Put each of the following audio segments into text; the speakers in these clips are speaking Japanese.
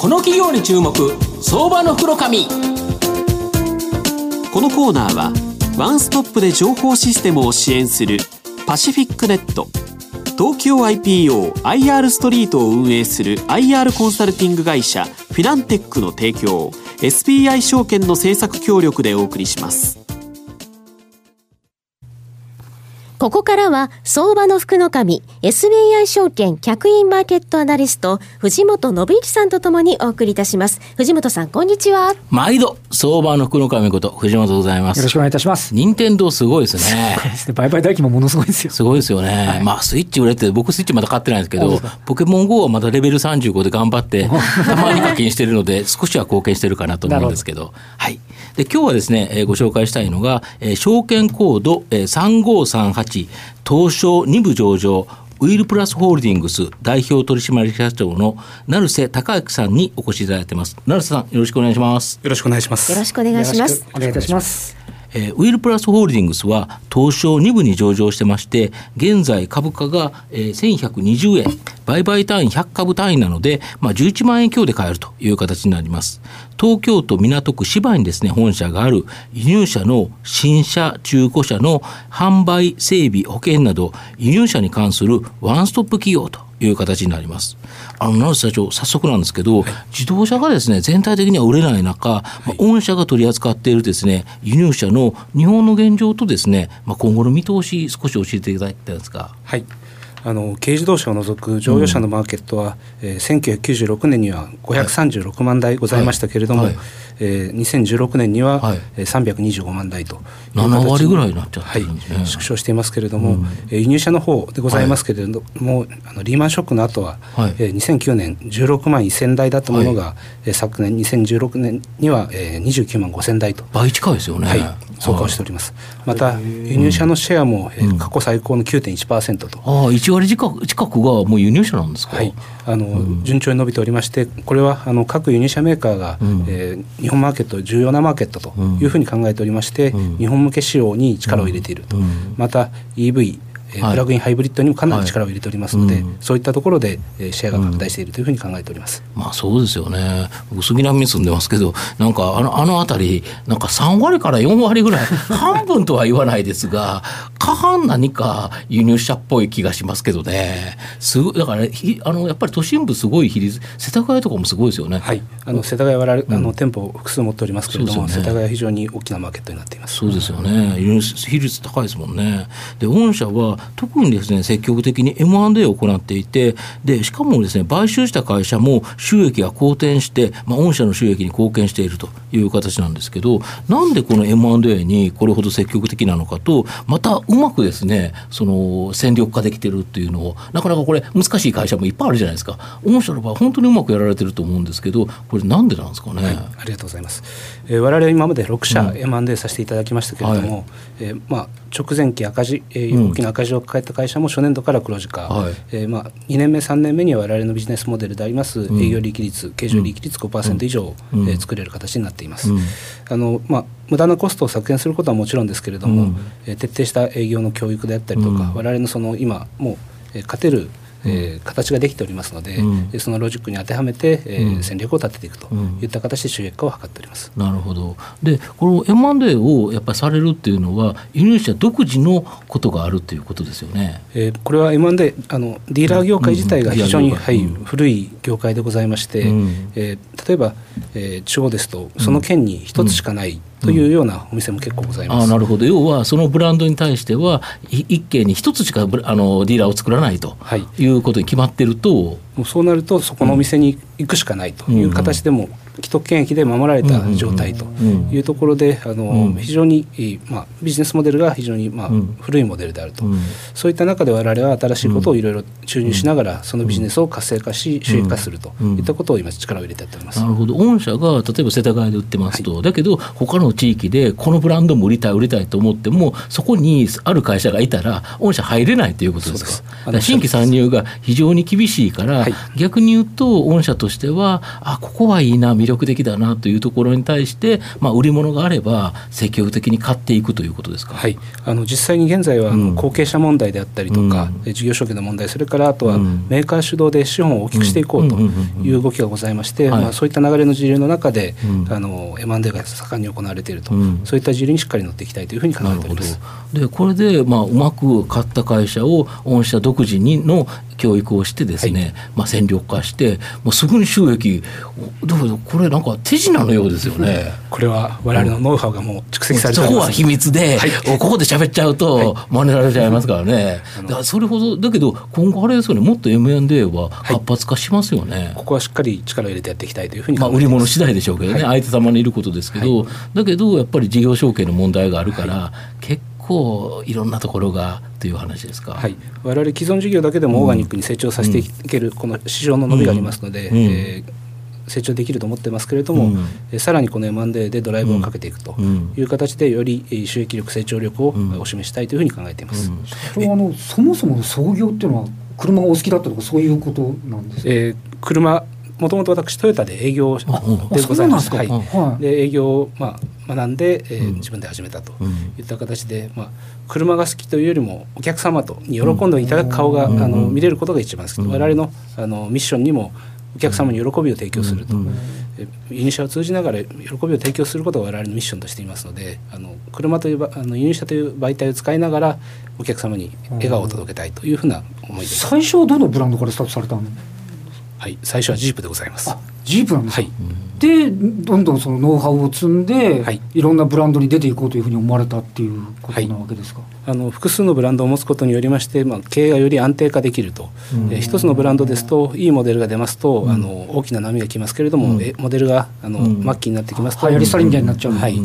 この企業に注目。相場の袋紙。このコーナーはワンストップで情報システムを支援するパシフィックネット。東京 IPOIR ストリートを運営する IR コンサルティング会社フィナンテックの提供 SBI 証券の政策協力でお送りします。ここからは、相場の福の神、SBI 証券客員マーケットアナリスト、藤本信之さんとともにお送りいたします。藤本さん、こんにちは。毎度、相場の福の神こと、藤本でございます。よろしくお願いいたします。任天堂すごいですね。すごいですね。売買代金もものすごいですよ。すごいですよね。はい、まあ、スイッチ売れて、僕スイッチまだ買ってないんですけど、ポケモン GO はまだレベル35で頑張って、た まに課金してるので、少しは貢献してるかなと思うんですけど、どはい。で、今日はですね、えー、ご紹介したいのが、えー、証券コード、えー、3538、東証2部上場、ウィルプラスホールディングス代表取締役社長の成瀬隆之さんにお越しいただいてます。成瀬さん、よろしくお願いします。よろしくお願いします。よろしくお願いします。お願いいたします。えー、ウィルプラスホールディングスは東証2部に上場してまして、現在株価が、えー、1120円、売買単位100株単位なので、まあ、11万円強で買えるという形になります。東京都港区芝にですね、本社がある輸入車の新車、中古車の販売、整備、保険など、輸入車に関するワンストップ企業という形になります。あの、社長、早速なんですけど、はい、自動車がですね、全体的には売れない中、はい、まあ、御社が取り扱っているですね、輸入車の日本の現状とですね、まあ、今後の見通し、少し教えていただきたいですか。はい。あの軽自動車を除く乗用車のマーケットは、うん。えー、1996年には536万台ございましたけれども、はい。はい、えー、2016年には、はい、325万台と。7割ぐらいになっちゃってるんですね、はい、縮小していますけれども、うん、えー、輸入車の方でございますけれども、はい、あのリーマンショックの後は、はい、えー、2009年16万1000台だったものが、はい、昨年2016年には、えー、29万5000台と。倍近いですよね、はい増加をしております、また輸入車のシェアも、えー、過去最高の9.1%と、ああ1割近く近くがもう輸入車なんですか？はい。あの、うん、順調に伸びておりましてこれはあの各輸入車メーカーが、うん、えー、日本マーケット重要なマーケットというふうに考えておりまして、うん、日本向け仕様に力を入れていると、また EV えー、プラグインハイブリッドにもかなり力を入れておりますので、はいうん、そういったところで、えー、シェアが拡大しているというふうに考えております、うん、まあ、そうですよね、僕、杉並に住んでますけど、なんかあのあの辺り、なんか3割から4割ぐらい、半分とは言わないですが、過半何か輸入車っぽい気がしますけどね、すごだからあのやっぱり都心部、すごい比率、世田谷とかもすごいですよね。はい、あの世田谷は、あの店舗複数持っておりますけれども、ね、世田谷は非常に大きなマーケットになっています。そうですよね、輸入比率高いですもんね。で御社は特にですね積極的に M&A を行っていてでしかもですね買収した会社も収益が好転して、まあ、御社の収益に貢献しているという形なんですけどなんでこの M&A にこれほど積極的なのかとまたうまくですねその戦力化できてるっていうのをなかなかこれ難しい会社もいっぱいあるじゃないですか。御社の場合本当にうまくやられてると思うんですけどこれなんでなんですかね、はい、ありがとうございます、えー、我々今まで6社 M&A させていただきましたけれども、はい、えー、まあ、直前期赤字、えー、大きな赤字を抱えた会社も初年度から黒字化、はい、えー、まあ、2年目3年目には我々のビジネスモデルであります営業利益率、経常利益率5%以上、うん、えー、作れる形になっています。うん、あのまあ無駄なコストを削減することはもちろんですけれども、うん、えー、徹底した営業の教育であったりとか、我々のその今もう、えー、勝てるえー、形ができておりますので、うん、そのロジックに当てはめて、えー、戦略を立てていくといった形で収益化を図っております。なるほど。でこの M&A をやっぱりされるっていうのは輸入者独自のことがあるということですよね。えー、これは M&A あのディーラー業界自体が非常に、はい、古い業界でございまして、うん、えー、例えば、えー、地方ですとその県に一つしかない、というようなお店も結構ございます、あなるほど。要はそのブランドに対しては一軒に一つしかあのディーラーを作らないとい。うことに決まってると、そうなるとそこのお店に行くしかないという形でも、既得権益で守られた状態というところで、あの非常に、まあ、ビジネスモデルが非常に、まあ古いモデルであると、そういった中で我々は新しいことをいろいろ注入しながら、そのビジネスを活性化し収益化するといったことを今力を入れてやっております。なるほど。御社が例えば世田谷で売ってますと、はい、だけど他の地域でこのブランドも売りたい売りたいと思ってもそこにある会社がいたら御社入れないということですか。す。新規参入が非常に厳しいから、はい、逆に言うと御社としてはあここはいいな魅力的だなというところに対して、まあ、売り物があれば積極的に買っていくということですか、はい、あの実際に現在は後継者問題であったりとか、うん、事業承継の問題それからあとはメーカー主導で資本を大きくしていこうという動きがございまして、まあ、そういった流れの時流の中で、うん、あの M&A が盛んに行われていると、うん、そういった時流にしっかり乗っていきたいというふうに考えております。でこれで、まあ、うまく買った会社を御社独自にの教育をしてですね、はい、まあ、戦力化してもうすぐに収益どうこれなんか手品のようですよね。これは我々のノウハウがもう蓄積されてそこは秘密で、はい、ここで喋っちゃうと真似られちゃいますからね。だからそれほどだけど今後あれですよね。もっと M&A は活発化しますよね、はい、ここはしっかり力を入れてやっていきたいというふうにまあ売り物次第でしょうけどね、相手様にいることですけど、だけどやっぱり事業承継の問題があるから、結構いろんなところがという話ですか、はい、我々既存事業だけでもオーガニックに成長させていける、この市場の伸びがありますので、うん、えー、成長できると思ってますけれども、うん、さらにこの M&A でドライブをかけていくという形でより収益力成長力をお示ししたいというふうに考えています、うん、あのそもそも創業っていうのは車がお好きだったとかそういうことなんですか、えー、車もともと私トヨタで営業でございます。はい、で営業をまあ学んで、えー、自分で始めたといった形で、まあ車が好きというよりもお客様とに喜んでいただく顔が、あの見れることが一番好き。我々のあのミッションにもお客様に喜びを提供すると、輸入車を通じながら喜びを提供することが我々のミッションとしていますのであの車というあの輸入車という媒体を使いながらお客様に笑顔を届けたいというふうな思いです。最初はどのブランドからスタートされたの？はい、最初はジープでございます。ジープなんですか、はい、でどんどんそのノウハウを積んで、はい、いろんなブランドに出ていこうというふうに思われたっていうことなわけですか、はい、あの複数のブランドを持つことによりまして、まあ、経営がより安定化できると、えー、一つのブランドですといいモデルが出ますと、あの大きな波が来ますけれども、うん、モデルがあの、末期になってきますと。流行り廃りみたいになっちゃう、はい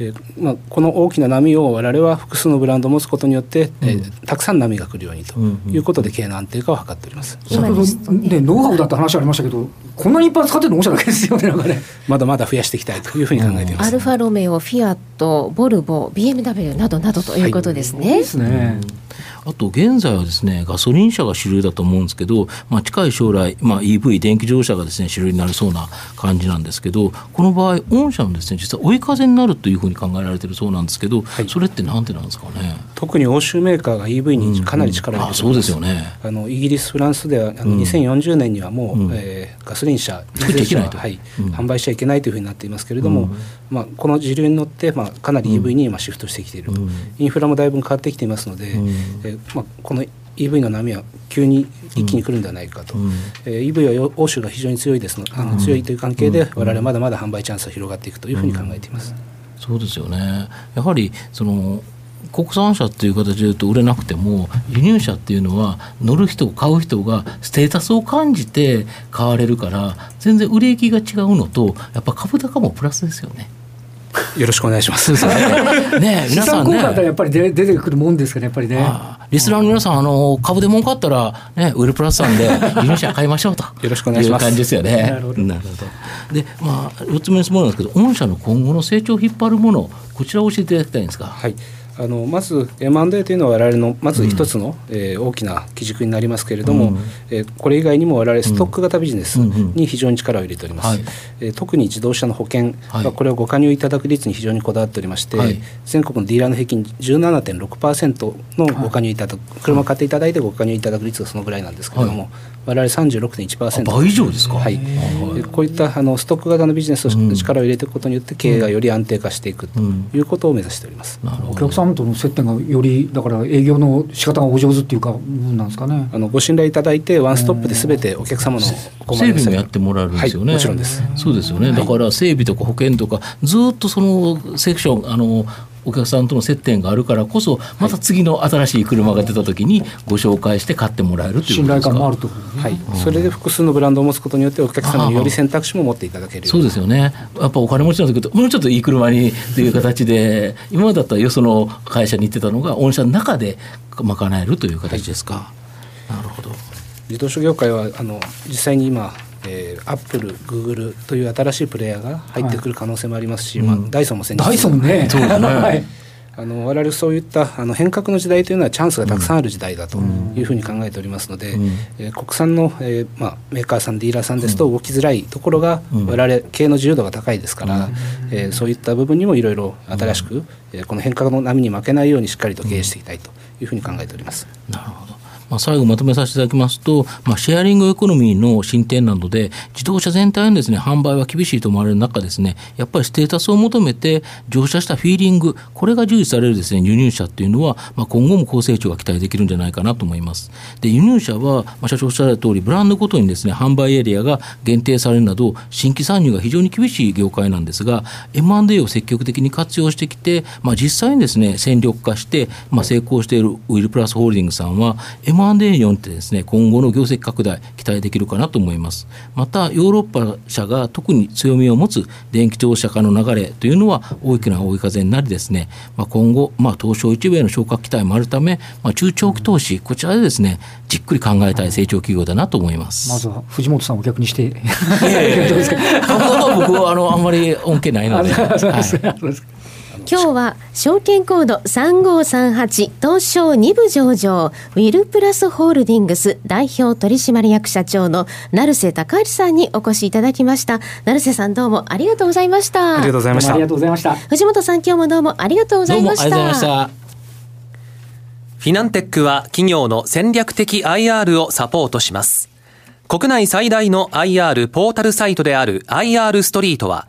えーまあ、この大きな波を我々は複数のブランドを持つことによって、うん、えー、たくさん波が来るようにということで経営の安定化を図っております。先ほど、ね、ノウハウだって話ありましたけどこんなにいっぱい使ってるの御社だけですよねなんかね。まだまだ増やしていきたいというふうに考えています、アルファロメオフィアットボルボ BMW などなどということですね。はい、ですね。あと現在はですねガソリン車が主流だと思うんですけど、まあ、近い将来、まあ、EV 電気自動車がですね主流になりそうな感じなんですけどこの場合御社のですね実は追い風になるというふうに考えられてるそうなんですけど、はい、それってなんでなんですかね？特に欧州メーカーが EV にかなり力を入れて、うんうん、そうですよね。あのイギリスフランスではあの2040年にはもう、うん、えー、ガソリン車作っていけないと、はい販売しちゃいけないというふうになっていますけれども、まあ、この時流に乗って、まあ、かなり EV に今シフトしてきていると、インフラもだいぶ変わってきていますので、えまあ、この EV の波は急に一気に来るんではないかと、うん、えー、EV は欧州が非常に強いです。のあの強いという関係で、我々まだまだ販売チャンスが広がっていくというふうに考えています。そうですよね。やはりその国産車っていう形で言うと売れなくても輸入車っていうのは乗る人買う人がステータスを感じて買われるから全然売れ行きが違うのとやっぱ株高もプラスですよね。よろしくお願いします。ね、皆さんね。やっぱり出てくるもんですかね、やっぱりね。リスナーの皆さん、あの株で儲かったら、ね、ウルプラスさんで輸入車買いましょうと。よろしくお願いします。いう感じですよね。なるほど。で、まあ、四つ目の質問なんですけど、御社の今後の成長を引っ張るもの、こちらを教えていただきたいんですか。はい。あのまず M&A というのは我々のまず一つの、うん、えー、大きな基軸になりますけれども、うん、えー、これ以外にも我々ストック型ビジネスに非常に力を入れております、うんうんはい、えー、特に自動車の保険はこれをご加入いただく率に非常にこだわっておりまして、はい、全国のディーラーの平均17.6%のご加入いただく、はい、車を買っていただいてご加入いただく率がそのぐらいなんですけれども、我々36.1%倍以上ですか、はい、こういったあのストック型のビジネスの力を入れていくことによって経営がより安定化していくということを目指しております、お客さんとの接点がよりだから営業の仕方がお上手っていうかなんですかね。あのご信頼いただいてワンストップで全てお客様の整備もやってもらえるんですよね、はい、もちろんです。そうですよね、だから整備とか保険とかずっとそのセクションあのお客さんとの接点があるからこそまた次の新しい車が出た時にご紹介して買ってもらえるという信頼感もあると、はい、うん、それで複数のブランドを持つことによってお客様により選択肢も持っていただける。そうですよね。やっぱお金持ちなんですけどもうちょっといい車にという形で今までだったらよその会社に行ってたのが御社の中で賄えるという形ですか、はい、なるほど自動車業界はあの実際に今えー、アップル、グーグルという新しいプレイヤーが入ってくる可能性もありますし、はい、まあ、ダイソンも先日ダイソンね、そうですね、はい。あの我々そういったあの変革の時代というのはチャンスがたくさんある時代だというふうに考えておりますので、うん、えー、国産の、えーまあ、メーカーさんディーラーさんですと動きづらいところが、うん、我々経営の自由度が高いですから、うん、えー、そういった部分にもいろいろ新しく、うん、えー、この変革の波に負けないようにしっかりと経営していきたいというふうに考えております。なるほどまあ、最後まとめさせていただきますと、まあ、シェアリングエコノミーの進展などで、自動車全体のですね、販売は厳しいと思われる中ですね、やっぱりステータスを求めて乗車したフィーリング、これが重視されるですね、輸入車っていうのは、まあ、今後も高成長が期待できるんじゃないかなと思います。で、輸入車は、まあ、社長おっしゃられた通り、ブランドごとにですね、販売エリアが限定されるなど、新規参入が非常に厳しい業界なんですが、M&A を積極的に活用してきて、まあ、実際にですね、戦力化して、まあ、成功しているウィルプラスホールディングスさんは、M&A によってですね今後の業績拡大期待できるかなと思います。またヨーロッパ社が特に強みを持つ電気自動車化の流れというのは大きな追い風になりですね、まあ、今後、まあ、東証一部への昇格期待もあるため、まあ、中長期投資こちらでですねじっくり考えたい成長企業だなと思います。まずは藤本さんを逆にして。僕はあのあんまり恩恵ないので。はい今日は証券コード3538東証2部上場ウィルプラスホールディングス代表取締役社長の成瀬隆之さんにお越しいただきました。成瀬さんどうもありがとうございました。ありがとうございました。ありがとうございました。藤本さん今日もどうもありがとうございました。フィナンテックは企業の戦略的 IR をサポートします。国内最大の IR ポータルサイトである IR ストリートは